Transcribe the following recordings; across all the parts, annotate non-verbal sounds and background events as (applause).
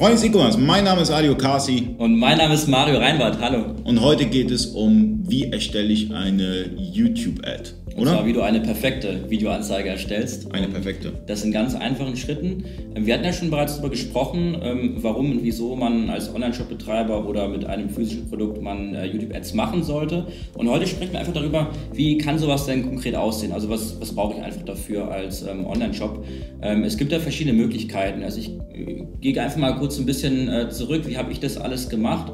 Freunde des E-Commerce, mein Name ist Adio Kasi. Und mein Name ist Mario Reinwart. Hallo. Und heute geht es um, wie erstelle ich eine YouTube-Ad. Und zwar, wie du eine perfekte Videoanzeige erstellst. Eine perfekte. Das in ganz einfachen Schritten. Ähm, wir hatten ja schon bereits darüber gesprochen, ähm, warum und wieso man als Online-Shop-Betreiber oder mit einem physischen Produkt man äh, YouTube-Ads machen sollte. Und heute sprechen wir einfach darüber, wie kann sowas denn konkret aussehen? Also was, was brauche ich einfach dafür als ähm, Online-Shop? es gibt ja verschiedene Möglichkeiten. Also ich äh, gehe einfach mal kurz ein bisschen äh, zurück. Wie habe ich das alles gemacht?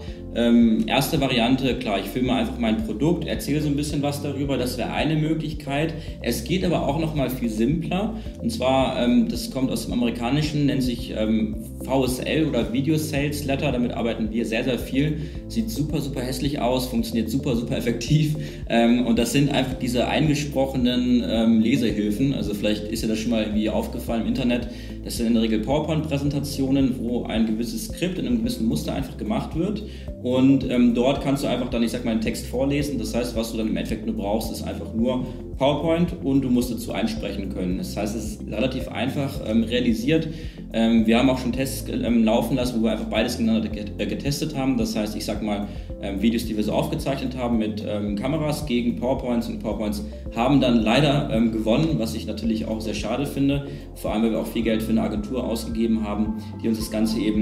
erste Variante, klar, ich filme einfach mein Produkt, erzähle so ein bisschen was darüber. Das wäre eine Möglichkeit. Möglichkeit. Es geht aber auch noch mal viel simpler. Und zwar, ähm, das kommt aus dem Amerikanischen, nennt sich ähm, VSL oder Video Sales Letter. Damit arbeiten wir sehr, sehr viel. Sieht super, super hässlich aus, funktioniert super, super effektiv. Ähm, und das sind einfach diese eingesprochenen ähm, Lesehilfen. Also vielleicht ist dir das schon mal irgendwie aufgefallen im Internet. Das sind in der Regel PowerPoint-Präsentationen, wo ein gewisses Skript in einem gewissen Muster einfach gemacht wird. Und ähm, dort kannst du einfach dann, ich sag mal, einen Text vorlesen. Das heißt, was du dann im Endeffekt nur brauchst, ist einfach nur PowerPoint und du musst dazu einsprechen können. Das heißt, es ist relativ einfach ähm, realisiert. Ähm, wir haben auch schon Tests ähm, laufen lassen, wo wir einfach beides gegeneinander äh, getestet haben. Das heißt, ich sag mal, ähm, Videos, die wir so aufgezeichnet haben mit ähm, Kameras gegen PowerPoints und PowerPoints haben dann leider gewonnen, was ich natürlich auch sehr schade finde. Vor allem, weil wir auch viel Geld für eine Agentur ausgegeben haben, die uns das Ganze eben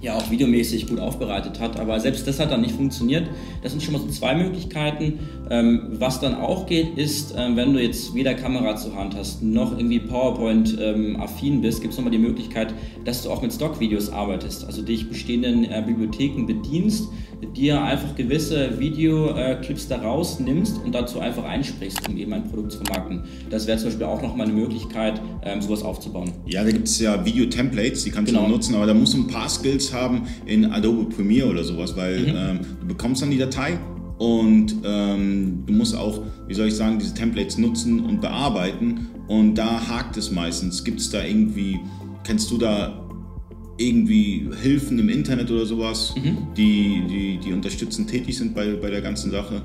ja auch videomäßig gut aufbereitet hat. Aber selbst das hat dann nicht funktioniert. Das sind schon mal so zwei Möglichkeiten. Ähm, was dann auch geht, ist, ähm, wenn du jetzt weder Kamera zur Hand hast, noch irgendwie PowerPoint-affin ähm, bist, gibt es nochmal die Möglichkeit, dass du auch mit Stock-Videos arbeitest, also dich bestehenden äh, Bibliotheken bedienst, dir einfach gewisse Videoclips daraus nimmst und dazu einfach einsprichst, um eben ein Produkt zu vermarkten. Das wäre zum Beispiel auch nochmal eine Möglichkeit, ähm, sowas aufzubauen. Ja, da gibt es ja Video-Templates, die kannst genau. du nutzen, aber da musst du ein paar Skills haben in Adobe Premiere oder sowas, weil mhm. ähm, du bekommst dann die Datei und ähm, du musst auch, wie soll ich sagen, diese Templates nutzen und bearbeiten. Und da hakt es meistens. Gibt es da irgendwie, kennst du da irgendwie Hilfen im Internet oder sowas, mhm. die, die, die unterstützend tätig sind bei, bei der ganzen Sache?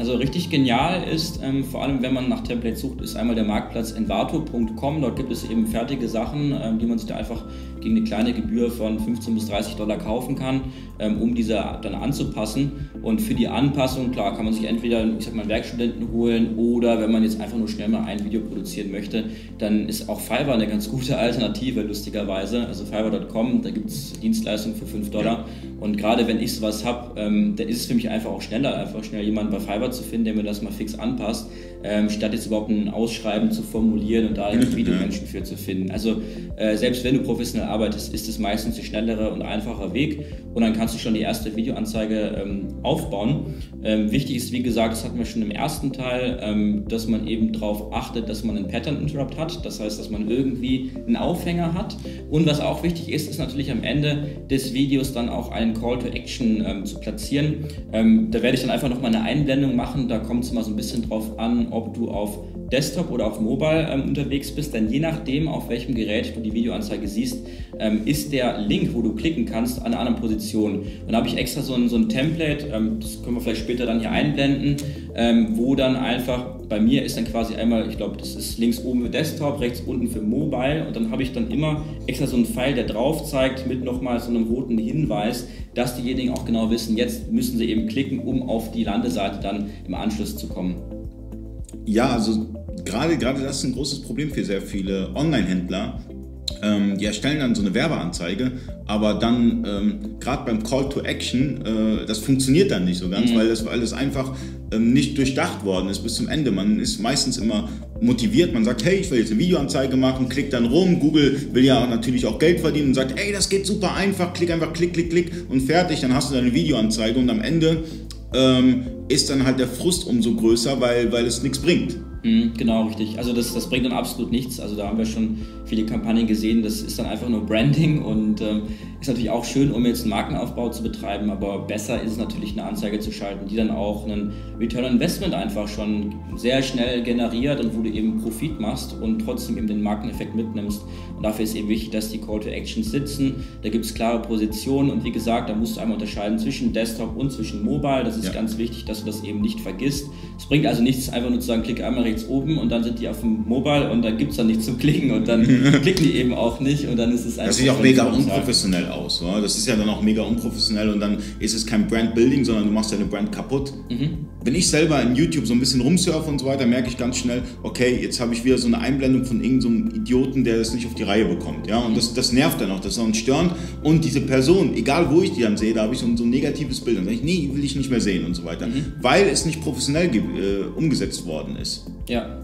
Also richtig genial ist, ähm, vor allem wenn man nach Templates sucht, ist einmal der Marktplatz envato.com. Dort gibt es eben fertige Sachen, ähm, die man sich da einfach gegen eine kleine Gebühr von 15 bis 30 Dollar kaufen kann, ähm, um diese dann anzupassen. Und für die Anpassung, klar, kann man sich entweder, ich sag mal, Werkstudenten holen oder wenn man jetzt einfach nur schnell mal ein Video produzieren möchte, dann ist auch Fiverr eine ganz gute Alternative, lustigerweise. Also Fiverr.com, da gibt es Dienstleistungen für 5 Dollar. Und gerade wenn ich sowas habe, ähm, dann ist es für mich einfach auch schneller, einfach schnell jemanden bei Fiverr zu finden, der mir das mal fix anpasst, ähm, statt jetzt überhaupt ein Ausschreiben zu formulieren und da einen Videomenschen für zu finden. Also äh, selbst wenn du professionell arbeitest, ist es meistens der schnellere und einfache Weg und dann kannst du schon die erste Videoanzeige ähm, aufbauen. Ähm, wichtig ist, wie gesagt, das hatten wir schon im ersten Teil, ähm, dass man eben darauf achtet, dass man einen Pattern Interrupt hat, das heißt, dass man irgendwie einen Aufhänger hat und was auch wichtig ist, ist natürlich am Ende des Videos dann auch einen Call to Action ähm, zu platzieren. Ähm, da werde ich dann einfach nochmal eine Einblendung machen, da kommt es mal so ein bisschen drauf an, ob du auf Desktop oder auf Mobile ähm, unterwegs bist, denn je nachdem, auf welchem Gerät du die Videoanzeige siehst, ähm, ist der Link, wo du klicken kannst, an einer anderen Position. Und da habe ich extra so ein, so ein Template, ähm, das können wir vielleicht später dann hier einblenden, ähm, wo dann einfach bei mir ist dann quasi einmal, ich glaube, das ist links oben für Desktop, rechts unten für Mobile und dann habe ich dann immer extra so einen Pfeil, der drauf zeigt mit nochmal so einem roten Hinweis, dass diejenigen auch genau wissen, jetzt müssen sie eben klicken, um auf die Landeseite dann im Anschluss zu kommen. Ja, also gerade, gerade das ist ein großes Problem für sehr viele Online-Händler. Ähm, die erstellen dann so eine Werbeanzeige, aber dann ähm, gerade beim Call to Action, äh, das funktioniert dann nicht so ganz, mhm. weil, das, weil das einfach ähm, nicht durchdacht worden ist bis zum Ende. Man ist meistens immer motiviert, man sagt, hey, ich will jetzt eine Videoanzeige machen, klickt dann rum. Google will ja natürlich auch Geld verdienen und sagt, hey, das geht super einfach, klick einfach, klick, klick, klick und fertig, dann hast du deine Videoanzeige und am Ende ähm, ist dann halt der Frust umso größer, weil, weil es nichts bringt. Mhm, genau, richtig. Also das, das bringt dann absolut nichts. Also da haben wir schon viele Kampagnen gesehen. Das ist dann einfach nur Branding und ähm, ist natürlich auch schön, um jetzt einen Markenaufbau zu betreiben, aber besser ist es natürlich, eine Anzeige zu schalten, die dann auch einen Return on Investment einfach schon sehr schnell generiert und wo du eben Profit machst und trotzdem eben den Markeneffekt mitnimmst. Und dafür ist eben wichtig, dass die Call to Actions sitzen. Da gibt es klare Positionen und wie gesagt, da musst du einmal unterscheiden zwischen Desktop und zwischen Mobile. Das ist ja. ganz wichtig, dass du das eben nicht vergisst. Es bringt also nichts, einfach nur zu sagen, klicke einmal rechts oben und dann sind die auf dem Mobile und dann gibt es dann nichts zum Klicken und dann (laughs) klicken die eben auch nicht und dann ist es einfach. Das sieht auch mega unprofessionell aus. Oder? Das ist ja dann auch mega unprofessionell und dann ist es kein Brand-Building, sondern du machst deine Brand kaputt. Mhm. Wenn ich selber in YouTube so ein bisschen rumsurfe und so weiter, merke ich ganz schnell, okay, jetzt habe ich wieder so eine Einblendung von irgendeinem so Idioten, der das nicht auf die Reihe bekommt. Ja? Und das, das nervt dann auch, das ist auch störend. Und diese Person, egal wo ich die dann sehe, da habe ich so ein, so ein negatives Bild. Dann sage ich, nee, will ich nicht mehr sehen und so weiter. Mhm. Weil es nicht professionell äh, umgesetzt worden ist. Ja.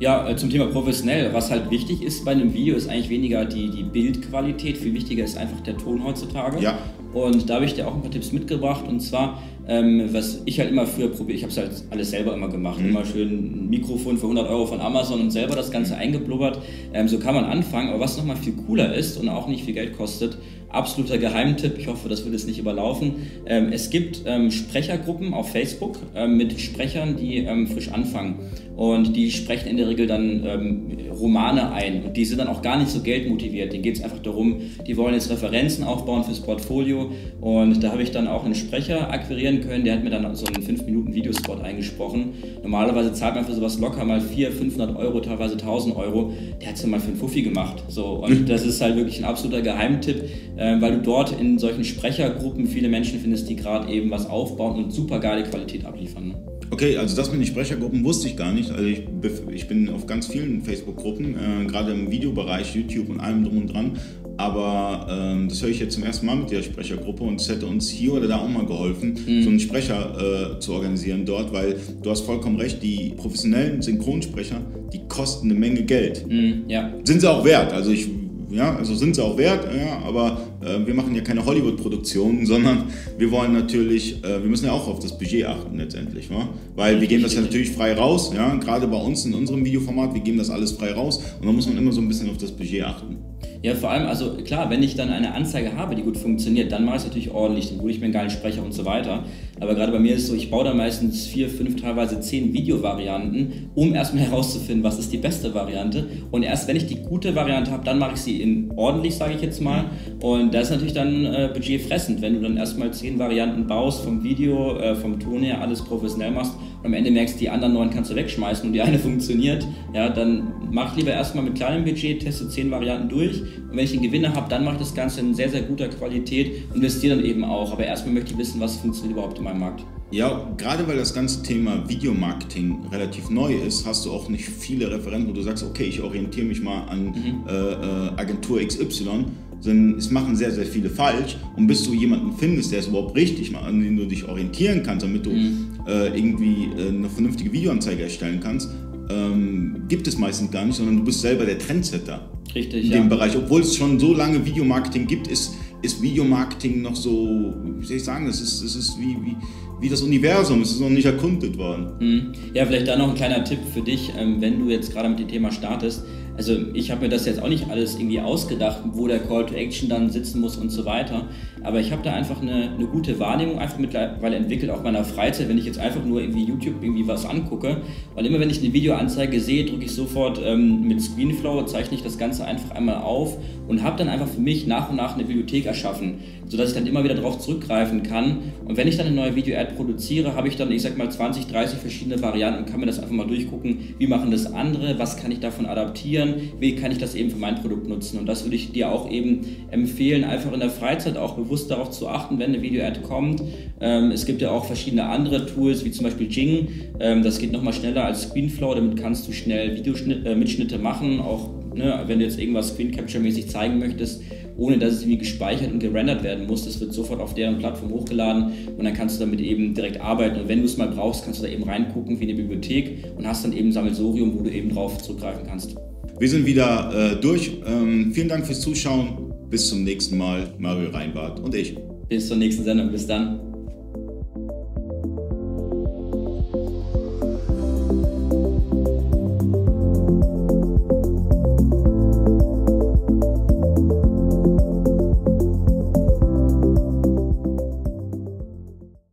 Ja, äh, zum Thema professionell. Was halt wichtig ist bei einem Video, ist eigentlich weniger die, die Bildqualität. Viel wichtiger ist einfach der Ton heutzutage. Ja. Und da habe ich dir auch ein paar Tipps mitgebracht. Und zwar, ähm, was ich halt immer früher probiere, ich habe es halt alles selber immer gemacht. Mhm. Immer schön ein Mikrofon für 100 Euro von Amazon und selber das Ganze eingeblubbert. Ähm, so kann man anfangen. Aber was nochmal viel cooler ist und auch nicht viel Geld kostet, absoluter Geheimtipp, ich hoffe, das wird es nicht überlaufen. Ähm, es gibt ähm, Sprechergruppen auf Facebook ähm, mit Sprechern, die ähm, frisch anfangen. Und die sprechen in der Regel dann ähm, Romane ein. Und die sind dann auch gar nicht so geldmotiviert. Denen geht es einfach darum, die wollen jetzt Referenzen aufbauen fürs Portfolio. Und da habe ich dann auch einen Sprecher akquirieren können. Der hat mir dann so einen 5-Minuten-Videospot eingesprochen. Normalerweise zahlt man für sowas locker mal 400, 500 Euro, teilweise 1000 Euro. Der hat es dann mal für einen Fuffi gemacht. So, und das ist halt wirklich ein absoluter Geheimtipp äh, weil du dort in solchen Sprechergruppen viele Menschen findest, die gerade eben was aufbauen und super geile Qualität abliefern. Ne? Okay, also das mit den Sprechergruppen wusste ich gar nicht. Also ich, ich bin auf ganz vielen Facebook-Gruppen, äh, gerade im Videobereich, YouTube und allem drum und dran. Aber ähm, das höre ich jetzt zum ersten Mal mit der Sprechergruppe und es hätte uns hier oder da auch mal geholfen, mhm. so einen Sprecher äh, zu organisieren dort, weil du hast vollkommen recht, die professionellen Synchronsprecher, die kosten eine Menge Geld. Mhm, ja. Sind sie auch wert. Also ich ja, also sind sie auch wert, ja, aber äh, wir machen ja keine Hollywood-Produktionen, (laughs) sondern wir wollen natürlich, äh, wir müssen ja auch auf das Budget achten letztendlich, wa? weil wir geben das ja natürlich frei raus, ja, gerade bei uns in unserem Videoformat, wir geben das alles frei raus und da muss man immer so ein bisschen auf das Budget achten. Ja, vor allem, also klar, wenn ich dann eine Anzeige habe, die gut funktioniert, dann mache ich es natürlich ordentlich, dann hole ich mir einen geilen Sprecher und so weiter. Aber gerade bei mir ist es so, ich baue da meistens vier, fünf, teilweise zehn Videovarianten, um erstmal (laughs) herauszufinden, was ist die beste Variante. Und erst wenn ich die gute Variante habe, dann mache ich sie in ordentlich, sage ich jetzt mal. Und das ist natürlich dann äh, budgetfressend, wenn du dann erstmal zehn Varianten baust, vom Video, äh, vom Ton her, alles professionell machst und am Ende merkst, die anderen neun kannst du wegschmeißen und die eine (laughs) funktioniert, ja, dann mach lieber erstmal mit kleinem Budget, teste zehn Varianten durch und wenn ich den Gewinner habe, dann mache ich das Ganze in sehr, sehr guter Qualität und investiere dann eben auch. Aber erstmal möchte ich wissen, was funktioniert überhaupt in meinem Markt. Ja, gerade weil das ganze Thema Videomarketing relativ neu ist, hast du auch nicht viele Referenten, wo du sagst, okay, ich orientiere mich mal an mhm. äh, äh, Agentur XY. Denn es machen sehr, sehr viele falsch. Und bis du jemanden findest, der es überhaupt richtig macht, an den du dich orientieren kannst, damit du mhm. äh, irgendwie äh, eine vernünftige Videoanzeige erstellen kannst, ähm, gibt es meistens gar nicht, sondern du bist selber der Trendsetter. Richtig, in dem ja. Bereich. Obwohl es schon so lange Videomarketing gibt, ist, ist Videomarketing noch so, wie soll ich sagen, das ist, das ist wie, wie, wie das Universum, es ist noch nicht erkundet worden. Mhm. Ja, vielleicht da noch ein kleiner Tipp für dich, ähm, wenn du jetzt gerade mit dem Thema startest also ich habe mir das jetzt auch nicht alles irgendwie ausgedacht, wo der Call to Action dann sitzen muss und so weiter. Aber ich habe da einfach eine, eine, gute Wahrnehmung einfach mittlerweile entwickelt, auch meiner Freizeit, wenn ich jetzt einfach nur irgendwie YouTube irgendwie was angucke. Weil immer wenn ich eine Videoanzeige sehe, drücke ich sofort ähm, mit Screenflow, zeichne ich das Ganze einfach einmal auf und habe dann einfach für mich nach und nach eine Bibliothek erschaffen, sodass ich dann immer wieder darauf zurückgreifen kann. Und wenn ich dann eine neue Video-Ad produziere, habe ich dann, ich sag mal, 20, 30 verschiedene Varianten und kann mir das einfach mal durchgucken, wie machen das andere, was kann ich davon adaptieren wie kann ich das eben für mein Produkt nutzen. Und das würde ich dir auch eben empfehlen, einfach in der Freizeit auch bewusst darauf zu achten, wenn eine Video-Ad kommt. Ähm, es gibt ja auch verschiedene andere Tools, wie zum Beispiel Jing. Ähm, das geht nochmal schneller als Screenflow, damit kannst du schnell Videomitschnitte äh, machen, auch ne, wenn du jetzt irgendwas Screen Capture-mäßig zeigen möchtest, ohne dass es irgendwie gespeichert und gerendert werden muss. Das wird sofort auf deren Plattform hochgeladen und dann kannst du damit eben direkt arbeiten. Und wenn du es mal brauchst, kannst du da eben reingucken wie eine Bibliothek und hast dann eben Sammelsorium, wo du eben drauf zurückgreifen kannst. Wir sind wieder äh, durch. Ähm, vielen Dank fürs Zuschauen. Bis zum nächsten Mal. Mario Reinbart und ich. Bis zur nächsten Sendung. Bis dann.